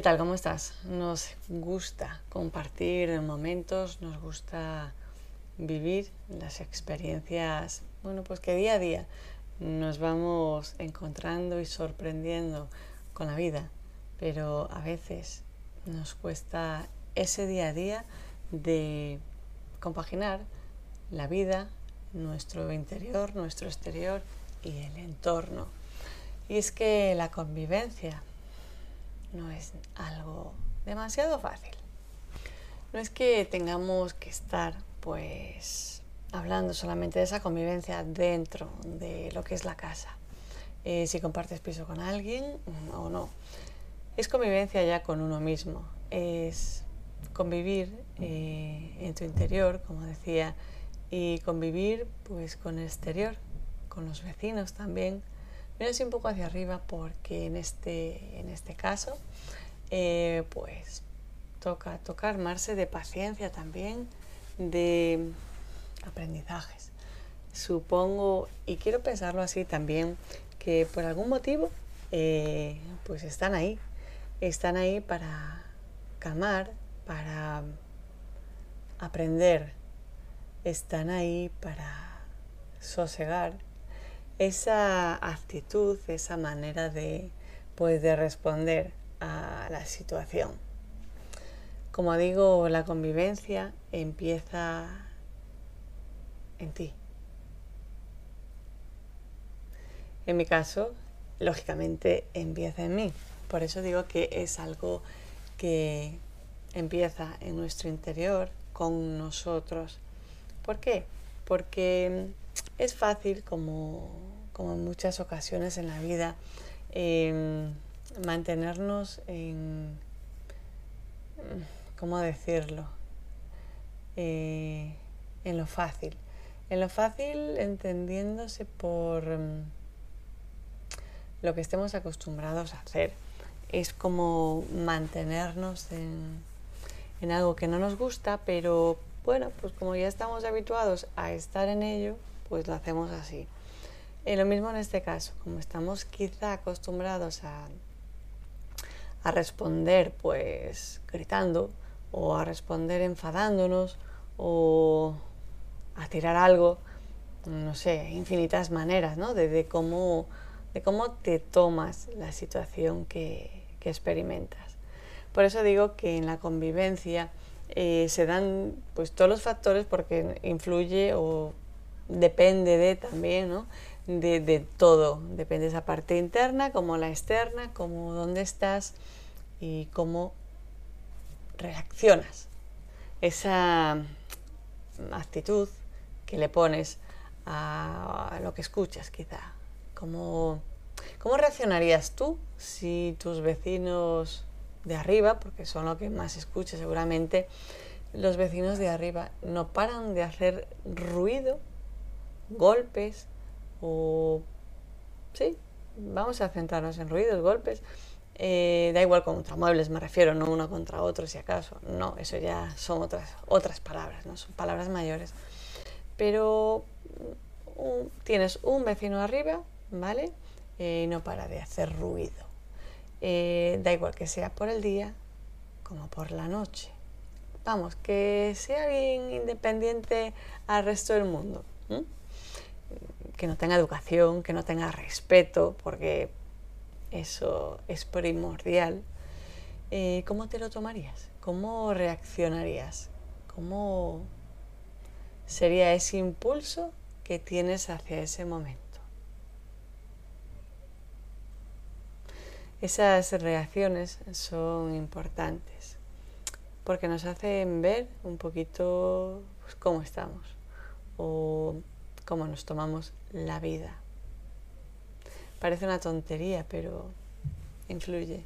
¿Qué tal? ¿Cómo estás? Nos gusta compartir momentos, nos gusta vivir las experiencias, bueno, pues que día a día nos vamos encontrando y sorprendiendo con la vida, pero a veces nos cuesta ese día a día de compaginar la vida, nuestro interior, nuestro exterior y el entorno. Y es que la convivencia no es algo demasiado fácil. No es que tengamos que estar pues hablando solamente de esa convivencia dentro de lo que es la casa. Eh, si compartes piso con alguien mm, o no. Es convivencia ya con uno mismo. Es convivir eh, en tu interior, como decía, y convivir pues con el exterior, con los vecinos también, Mira así un poco hacia arriba porque en este, en este caso, eh, pues toca, toca armarse de paciencia también, de aprendizajes. Supongo, y quiero pensarlo así también, que por algún motivo, eh, pues están ahí, están ahí para calmar, para aprender, están ahí para sosegar esa actitud, esa manera de, pues, de responder a la situación. Como digo, la convivencia empieza en ti. En mi caso, lógicamente, empieza en mí. Por eso digo que es algo que empieza en nuestro interior, con nosotros. ¿Por qué? Porque es fácil, como, en muchas ocasiones en la vida, em, mantenernos en, ¿cómo decirlo? Eh, en lo fácil. En lo fácil entendiéndose por em, lo que estemos acostumbrados a hacer. Es como mantenernos en, en algo que no nos gusta, pero bueno, pues como ya estamos habituados a estar en ello, pues lo hacemos así. Y lo mismo en este caso, como estamos quizá acostumbrados a, a responder pues gritando o a responder enfadándonos o a tirar algo, no sé, infinitas maneras, ¿no? De, cómo, de cómo te tomas la situación que, que, experimentas. Por eso digo que en la convivencia eh, se dan pues todos los factores porque influye o depende de también, ¿no? De, todo, depende de esa parte interna como la externa, como dónde estás y cómo reaccionas. Esa actitud que le pones a, lo que escuchas quizá. ¿Cómo, ¿Cómo reaccionarías tú si tus vecinos de arriba, porque son lo que más escuchas seguramente, los vecinos de arriba no paran de hacer ruido golpes o... Sí, vamos a centrarnos en ruidos, golpes. Eh, da igual contra muebles, me refiero, no uno contra otro si acaso. No, eso ya son otras, otras palabras, ¿no? son palabras mayores. Pero tienes un vecino arriba, ¿vale? Eh, y no para de hacer ruido. Eh, da igual que sea por el día como por la noche. Vamos, que sea alguien independiente al resto del mundo que no tenga educación, que no tenga respeto, porque eso es primordial, eh, ¿cómo te lo tomarías? ¿Cómo reaccionarías? ¿Cómo sería ese impulso que tienes hacia ese momento? Esas reacciones son importantes porque nos hacen ver un poquito pues, cómo estamos o cómo nos tomamos la vida. Parece una tontería, pero influye.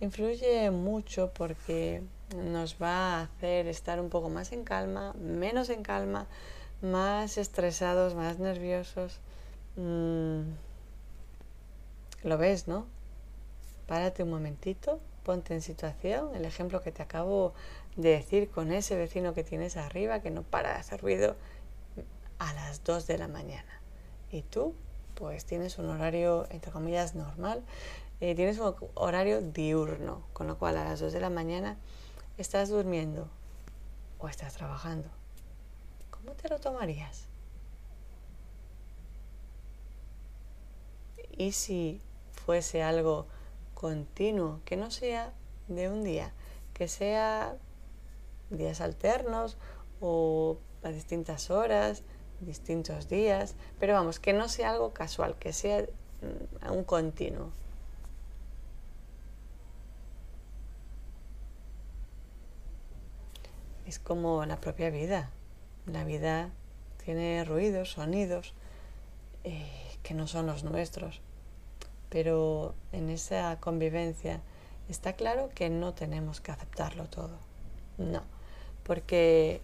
Influye mucho porque nos va a hacer estar un poco más en calma, menos en calma, más estresados, más nerviosos. Mm, lo ves, ¿no? Párate un momentito, ponte en situación. El ejemplo que te acabo de decir con ese vecino que tienes arriba que no para de hacer ruido a las 2 de la mañana. Y tú, pues tienes un horario, entre comillas, normal. eh, tienes un horario diurno, con lo cual a las 2 de la mañana estás durmiendo o estás trabajando. ¿Cómo te lo tomarías? ¿Y si fuese algo continuo, que no sea de un día, que sea días alternos o a distintas horas, distintos días, pero vamos, que no sea algo casual, que sea mm, un continuo. Es como la propia vida. La vida tiene ruidos, sonidos eh, que no son los nuestros. Pero en esa convivencia está claro que no tenemos que aceptarlo todo. No, porque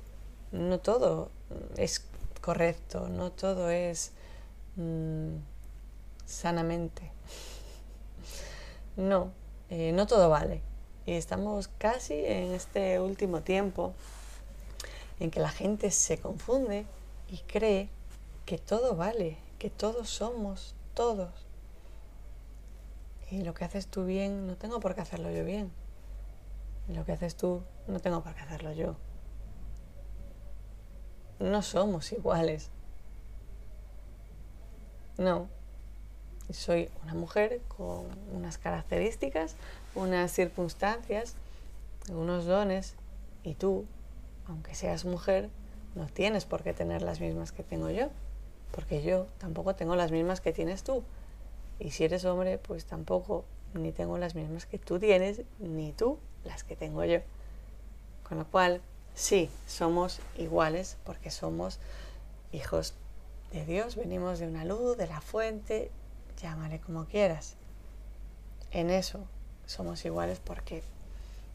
no todo es correcto, no todo es mm, sanamente. No, eh, no todo vale. Y estamos casi en este último tiempo en que la gente se confunde y cree que todo vale, que todos somos todos. Y lo que haces tú bien, no tengo por qué hacerlo yo bien. Y lo que haces tú, no tengo por qué hacerlo yo no somos iguales. No. Soy una mujer con unas características, unas circunstancias, unos dones, y tú, aunque seas mujer, no tienes por qué tener las mismas que tengo yo, porque yo tampoco tengo las mismas que tienes tú. Y si eres hombre, pues tampoco ni tengo las mismas que tú tienes, ni tú las que tengo yo. Con lo cual, Sí, somos iguales porque somos hijos de Dios, venimos de una luz, de la fuente, llámale como quieras. En eso somos iguales porque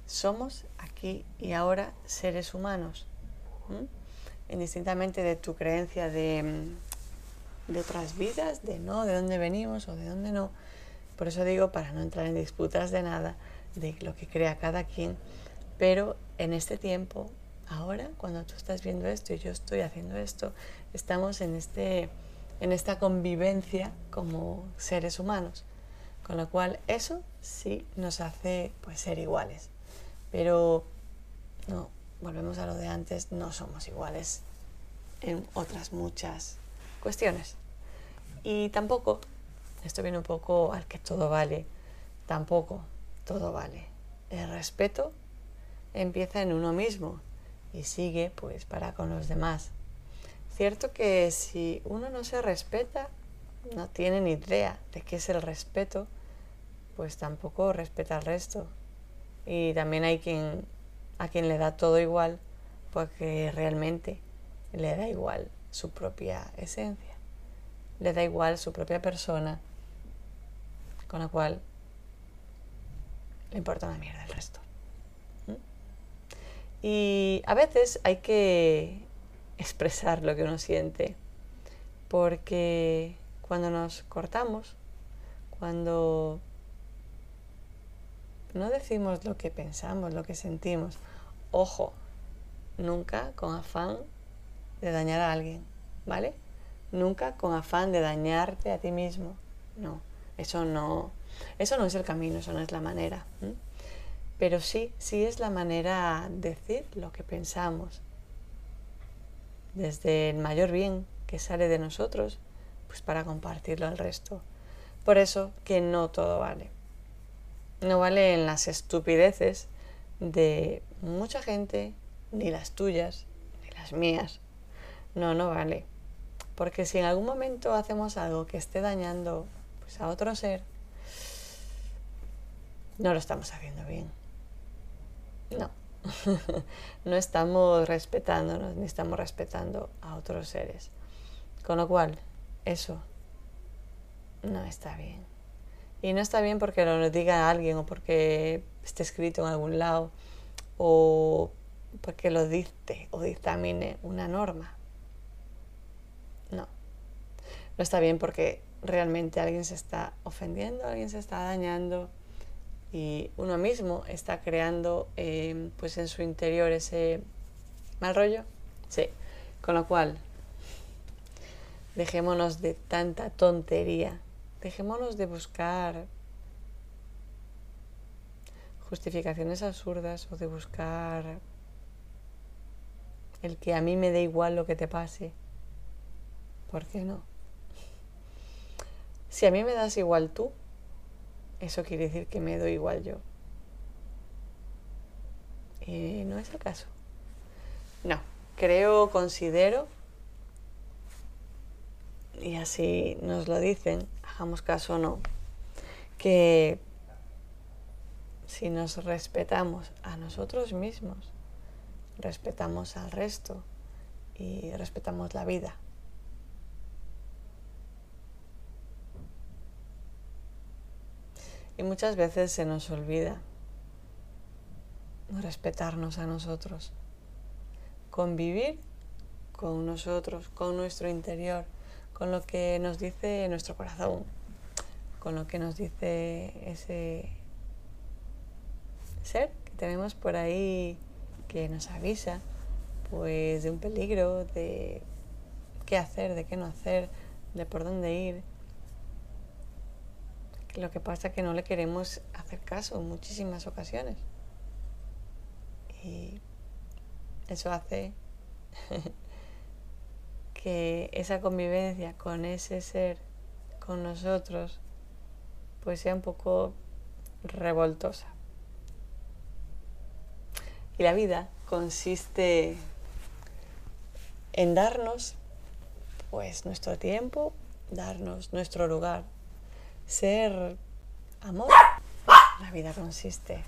somos aquí y ahora seres humanos. Indistintamente de tu creencia de, de otras vidas, de no, de dónde venimos o de dónde no. Por eso digo, para no entrar en disputas de nada, de lo que crea cada quien, pero en este tiempo ahora, cuando tú estás viendo esto y yo estoy haciendo esto, estamos en, este, en esta convivencia como seres humanos. Con lo cual eso sí nos hace pues, ser iguales. Pero no, volvemos a lo de antes, no somos iguales en otras muchas cuestiones. Y tampoco, esto viene un poco al que todo vale, tampoco todo vale. El respeto empieza en uno mismo y sigue pues para con los demás. Cierto que si uno no se respeta, no tiene ni idea de qué es el respeto, pues tampoco respeta al resto. Y también hay quien a quien le da todo igual, porque realmente le da igual su propia esencia, le da igual su propia persona, con la cual le importa una mierda el resto. Y a veces hay que expresar lo que uno siente, porque cuando nos cortamos, cuando no decimos lo que pensamos, lo que sentimos, ojo, nunca con afán de dañar a alguien, ¿vale? Nunca con afán de dañarte a ti mismo. No, eso no, eso no es el camino, eso no es la manera. Pero sí, sí es la manera de decir lo que pensamos. Desde el mayor bien que sale de nosotros, pues para compartirlo al resto. Por eso que no todo vale. No vale en las estupideces de mucha gente, ni las tuyas, ni las mías. No, no vale. Porque si en algún momento hacemos algo que esté dañando pues, a otro ser, no lo estamos haciendo bien. No, no estamos respetándonos ni estamos respetando a otros seres. Con lo cual, eso no está bien. Y no está bien porque lo diga alguien o porque esté escrito en algún lado o porque lo dicte o dictamine una norma. No. No está bien porque realmente alguien se está ofendiendo, alguien se está dañando, y uno mismo está creando eh, pues en su interior ese mal rollo. Sí, con lo cual dejémonos de tanta tontería, dejémonos de buscar justificaciones absurdas o de buscar el que a mí me dé igual lo que te pase. ¿Por qué no? Si a mí me das igual tú, eso quiere decir que me doy igual yo. Y no es el caso. No, creo, considero, y así nos lo dicen, hagamos caso o no, que si nos respetamos a nosotros mismos, respetamos al resto y respetamos la vida. Y muchas veces se nos olvida respetarnos a nosotros, convivir con nosotros, con nuestro interior, con lo que nos dice nuestro corazón, con lo que nos dice ese ser que tenemos por ahí que nos avisa pues de un peligro, de qué hacer, de qué no hacer, de por dónde ir. Lo que pasa es que no le queremos hacer caso en muchísimas ocasiones. Y eso hace que esa convivencia con ese ser, con nosotros, pues sea un poco revoltosa. Y la vida consiste en darnos pues nuestro tiempo, darnos nuestro lugar, ser amor. La vida consiste